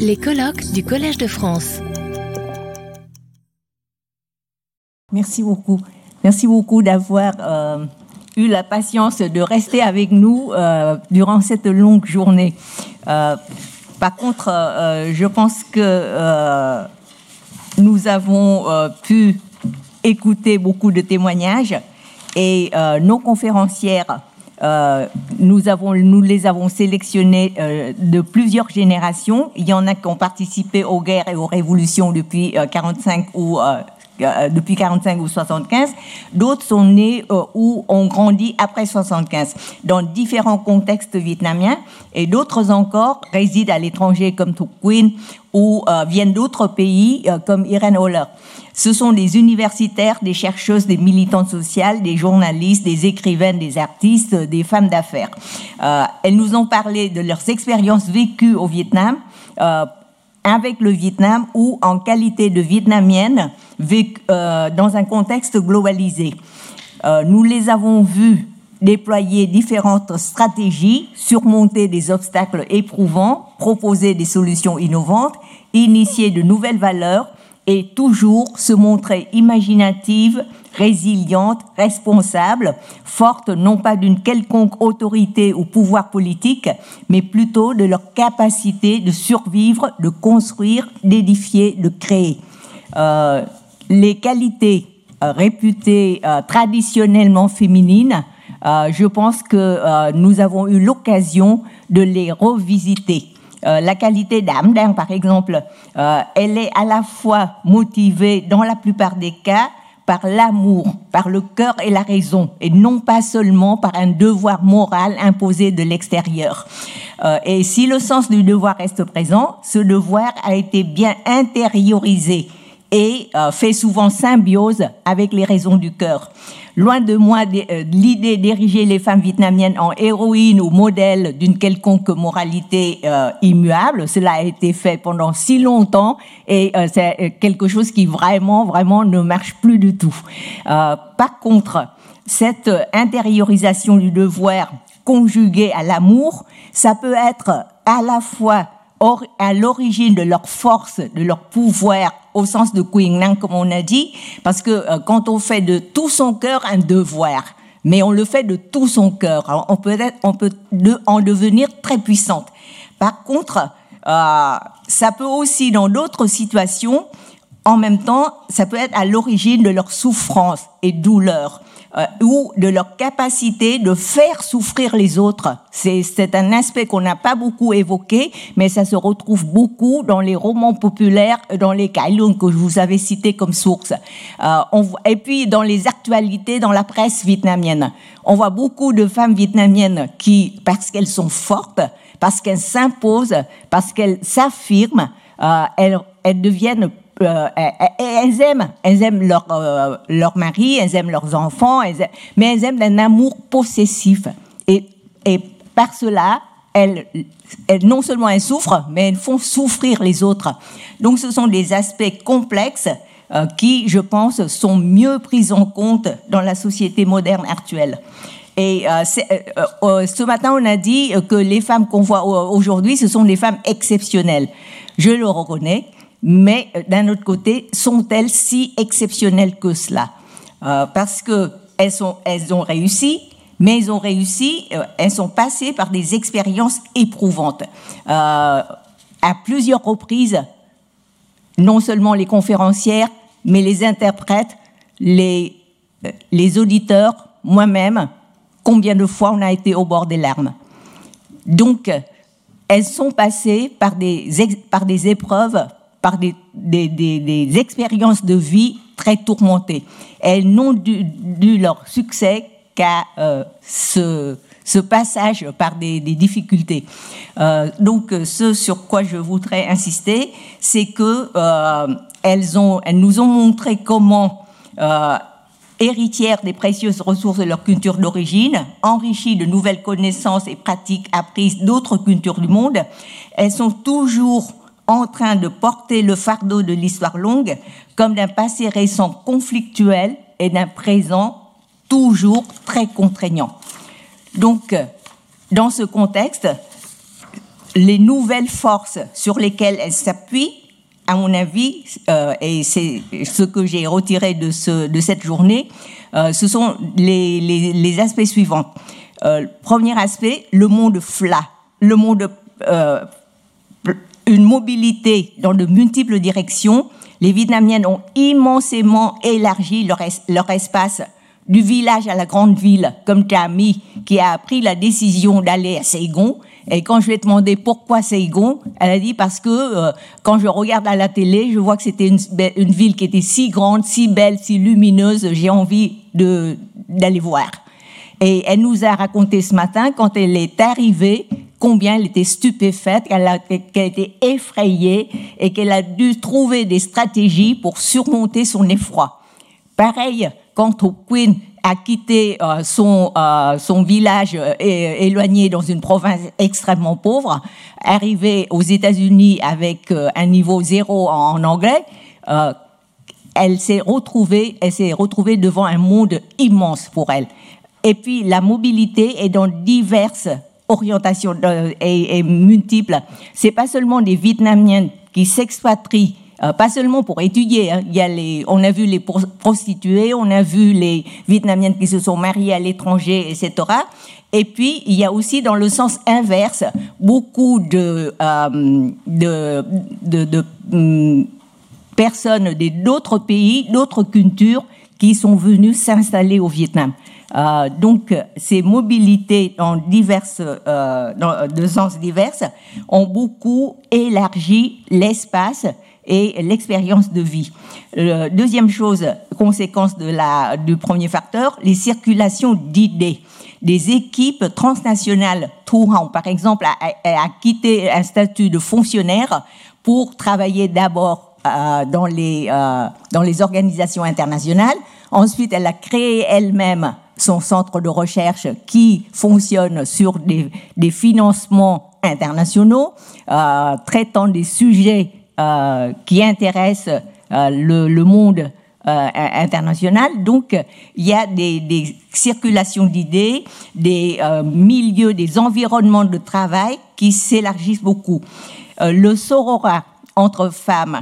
Les colloques du Collège de France. Merci beaucoup. Merci beaucoup d'avoir euh, eu la patience de rester avec nous euh, durant cette longue journée. Euh, par contre, je pense que nous avons pu écouter beaucoup de témoignages et nos conférencières euh, nous, avons, nous les avons sélectionnés euh, de plusieurs générations. Il y en a qui ont participé aux guerres et aux révolutions depuis 45 euh, ou depuis 45 ou 75. D'autres sont nés ou ont grandi après 75 dans différents contextes vietnamiens et d'autres encore résident à l'étranger comme Thuc Quinn ou viennent d'autres pays comme Irene Holler. Ce sont des universitaires, des chercheuses, des militantes sociales, des journalistes, des écrivaines, des artistes, des femmes d'affaires. Euh, elles nous ont parlé de leurs expériences vécues au Vietnam, euh, avec le Vietnam ou en qualité de vietnamienne, euh, dans un contexte globalisé. Euh, nous les avons vues déployer différentes stratégies, surmonter des obstacles éprouvants, proposer des solutions innovantes, initier de nouvelles valeurs et toujours se montrer imaginative, résiliente, responsable, forte non pas d'une quelconque autorité ou pouvoir politique, mais plutôt de leur capacité de survivre, de construire, d'édifier, de créer. Euh, les qualités euh, réputées euh, traditionnellement féminines, je pense que nous avons eu l'occasion de les revisiter. Euh, la qualité d'âme, par exemple, euh, elle est à la fois motivée, dans la plupart des cas, par l'amour, par le cœur et la raison, et non pas seulement par un devoir moral imposé de l'extérieur. Euh, et si le sens du devoir reste présent, ce devoir a été bien intériorisé et fait souvent symbiose avec les raisons du cœur. Loin de moi euh, l'idée d'ériger les femmes vietnamiennes en héroïnes ou modèles d'une quelconque moralité euh, immuable. Cela a été fait pendant si longtemps et c'est quelque chose qui vraiment, vraiment ne marche plus du tout. par contre, cette intériorisation du devoir conjuguée à l'amour, ça peut être à la fois à l'origine de leur force, de leur pouvoir, au sens de Queen comme on a dit, parce que euh, quand on fait de tout son cœur un devoir, mais on le fait de tout son cœur, on peut, être, on peut en devenir très puissante. Par contre, euh, ça peut aussi, dans d'autres situations, en même temps, ça peut être à l'origine de leur souffrance et douleur. Euh, ou de leur capacité de faire souffrir les autres. C'est un aspect qu'on n'a pas beaucoup évoqué, mais ça se retrouve beaucoup dans les romans populaires, dans les Kailung que je vous avais cités comme source. Euh, et puis dans les actualités dans la presse vietnamienne. On voit beaucoup de femmes vietnamiennes qui, parce qu'elles sont fortes, parce qu'elles s'imposent, parce qu'elles s'affirment, euh, elles, elles deviennent euh, elles aiment, elles aiment leur, euh, mari, elles aiment leurs enfants, mais elles aiment un amour possessif. Et, par cela, elles, non seulement elles souffrent, mais elles font souffrir les autres. Donc ce sont des aspects complexes euh, qui, je pense, sont mieux pris en compte dans la société moderne actuelle. Et euh, ce matin, on a dit que les femmes qu'on voit aujourd'hui, ce sont des femmes exceptionnelles. Je le reconnais mais euh, d'un autre côté, sont-elles si exceptionnelles que cela? Euh, Parce que elles, ont réussi, mais elles ont réussi, euh, elles sont passées par des expériences éprouvantes. À plusieurs reprises, non seulement les conférencières, mais les interprètes, les, auditeurs, moi-même, combien de fois on a été au bord des larmes. Donc, elles sont passées par des épreuves par des, des, des, expériences de vie très tourmentées. Elles n'ont dû, leur succès qu'à euh, ce, passage par des, difficultés. Euh, donc, ce sur quoi je voudrais insister, c'est que euh, elles, ont, elles nous ont montré comment euh, héritières des précieuses ressources de leur culture d'origine, enrichies de nouvelles connaissances et pratiques apprises d'autres cultures du monde, elles sont toujours en train de porter le fardeau de l'histoire longue comme d'un passé récent conflictuel et d'un présent toujours très contraignant. Donc, dans ce contexte, les nouvelles forces sur lesquelles elle s'appuie, à mon avis, euh, et c'est ce que j'ai retiré de, ce, de cette journée, euh, ce sont les, aspects suivants. Euh, premier aspect, le monde FLA, le monde, une mobilité dans de multiples directions. Les Vietnamiennes ont immensément élargi leur, es- leur espace du village à la grande ville, comme Tammy, qui a pris la décision d'aller à Saigon. Et quand je lui ai demandé pourquoi Saigon, elle a dit parce que euh, quand je regarde à la télé, je vois que c'était une, ville qui était si grande, si belle, si lumineuse, j'ai envie d'aller voir. Et elle nous a raconté ce matin, quand elle est arrivée, combien elle était stupéfaite, qu'elle a, qu'elle était effrayée et qu'elle a dû trouver des stratégies pour surmonter son effroi. Pareil, quand Queen a quitté euh, son, euh, son village euh, éloigné dans une province extrêmement pauvre, arrivé aux États-Unis avec euh, un niveau zéro en, en anglais, euh, elle s'est retrouvée, elle s'est retrouvée devant un monde immense pour elle. Et puis la mobilité est dans diverses orientations euh, et, et multiples. C'est pas seulement des Vietnamiennes qui s'expatrient, euh, pas seulement pour étudier. hein. Il y a les, on a vu les pro- prostituées, on a vu les Vietnamiennes qui se sont mariées à l'étranger, etc. Et puis, il y a aussi dans le sens inverse beaucoup de, euh, de, de, de, hum, personnes d'autres pays, d'autres cultures qui sont venues s'installer au Vietnam. Euh, donc, ces mobilités dans diverses, euh, dans de sens divers ont beaucoup élargi l'espace et l'expérience de vie. Euh, deuxième chose, conséquence de la, du premier facteur, les circulations d'idées. Des équipes transnationales, Touran, par exemple, a, a- a quitté un statut de fonctionnaire pour travailler d'abord euh, dans, les, euh, dans les organisations internationales. Ensuite, elle a créé elle-même son centre de recherche qui fonctionne sur des, des financements internationaux, euh, traitant des sujets euh, qui intéressent euh, le, le monde euh, international. Donc, il y a des, des circulations d'idées, des euh, milieux, des environnements de travail qui s'élargissent beaucoup. Euh, le sororat entre femmes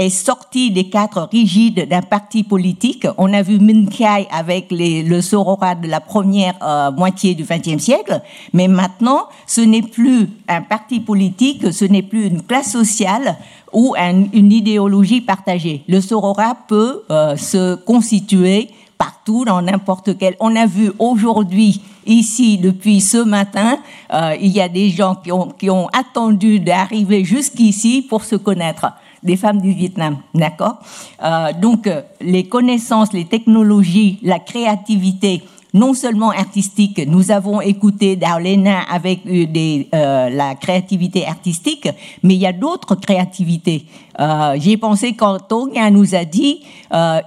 est sorti des cadres rigides d'un parti politique. On a vu Minh Khai avec le sororat de la première euh, moitié du XXe siècle, mais maintenant, ce n'est plus un parti politique, ce n'est plus une classe sociale ou un- une idéologie partagée. Le sororat peut euh, se constituer partout, dans n'importe quel. On a vu aujourd'hui, ici, depuis ce matin, euh, il y a des gens qui ont attendu d'arriver jusqu'ici pour se connaître. Des femmes du Vietnam, d'accord Euh, Donc, euh, les connaissances, les technologies, la créativité, non seulement artistique, nous avons écouté Darlena avec euh, la créativité artistique, mais il y a d'autres créativités. J'ai pensé quand Tonga nous a dit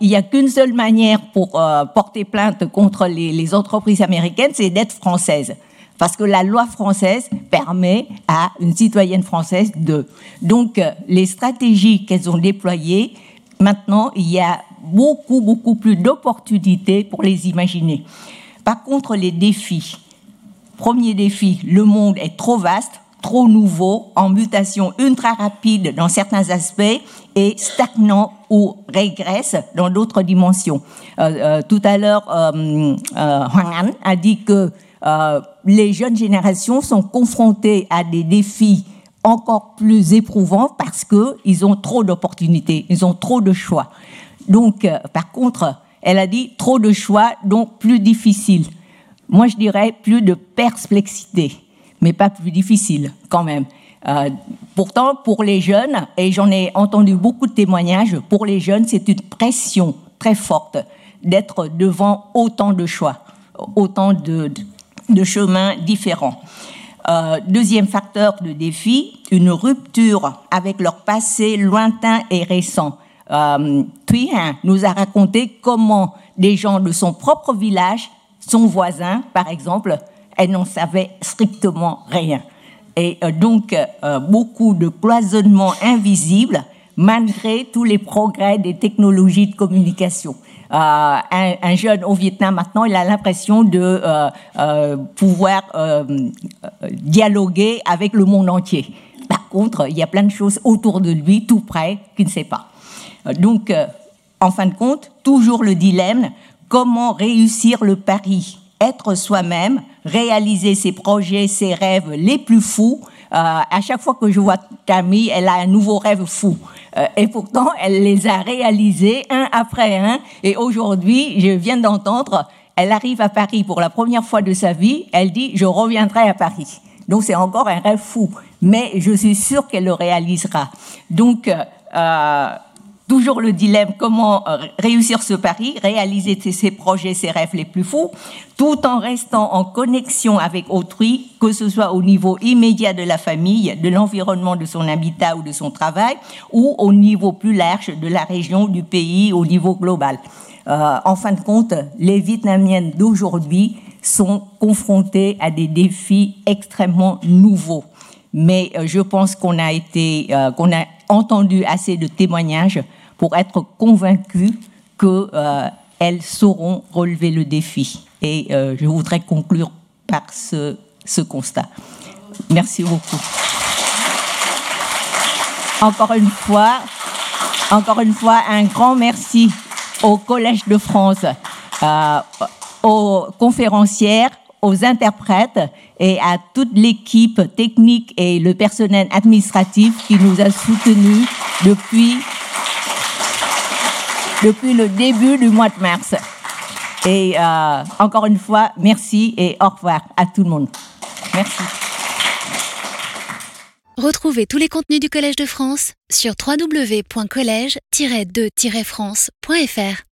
il n'y a qu'une seule manière pour porter plainte contre les entreprises américaines, c'est d'être française. Parce que la loi française permet à une citoyenne française de. Donc, euh, les stratégies qu'elles ont déployées, maintenant, il y a beaucoup, beaucoup plus d'opportunités pour les imaginer. Par contre, les défis. Premier défi, le monde est trop vaste, trop nouveau, en mutation ultra rapide dans certains aspects et stagnant ou régresse dans d'autres dimensions. Euh, euh, tout à l'heure, Hoàng Anh a dit que euh, les jeunes générations sont confrontées à des défis encore plus éprouvants parce qu'ils ont trop d'opportunités, ils ont trop de choix. Donc, euh, par contre, elle a dit trop de choix, donc plus difficile. Moi, je dirais plus de perplexité, mais pas plus difficile quand même. Euh, pourtant, pour les jeunes, et j'en ai entendu beaucoup de témoignages, pour les jeunes, c'est une pression très forte d'être devant autant de choix, autant de, de, de chemins différents. Euh, deuxième facteur de défi, une rupture avec leur passé lointain et récent. Euh, nous a raconté comment des gens de son propre village, son voisin par exemple, elle n'en savait strictement rien. Et euh, donc euh, beaucoup de cloisonnement invisible malgré tous les progrès des technologies de communication. Un, jeune au Vietnam maintenant, il a l'impression de pouvoir dialoguer avec le monde entier. Par contre, il y a plein de choses autour de lui, tout près, qu'il ne sait pas. Donc, en fin de compte, toujours le dilemme, comment réussir le pari? Être soi-même, réaliser ses projets, ses rêves les plus fous. Euh, à chaque fois que je vois Camille, elle a un nouveau rêve fou. Euh, et pourtant, elle les a réalisés un après un. Et aujourd'hui, je viens d'entendre, elle arrive à Paris pour la première fois de sa vie. Elle dit, je reviendrai à Paris. Donc c'est encore un rêve fou. Mais je suis sûre qu'elle le réalisera. Donc, euh, toujours le dilemme comment euh, réussir ce pari, réaliser ses projets, ses rêves les plus fous, tout en restant en connexion avec autrui, que ce soit au niveau immédiat de la famille, de l'environnement de son habitat ou de son travail, ou au niveau plus large de la région, du pays, au niveau global. Euh, en fin de compte, les Vietnamiennes d'aujourd'hui sont confrontées à des défis extrêmement nouveaux. Mais euh, je pense qu'on a été, qu'on a entendu assez de témoignages pour être convaincus qu'elles euh, sauront relever le défi. Et euh, je voudrais conclure par ce, constat. Merci beaucoup. Encore une fois, encore une fois, un grand merci au Collège de France, euh, aux conférencières, aux interprètes et à toute l'équipe technique et le personnel administratif qui nous a soutenus depuis, depuis le début du mois de mars. Et euh, encore une fois, merci et au revoir à tout le monde. Merci. Retrouvez tous les contenus du Collège de France sur www.colège-2-france.fr.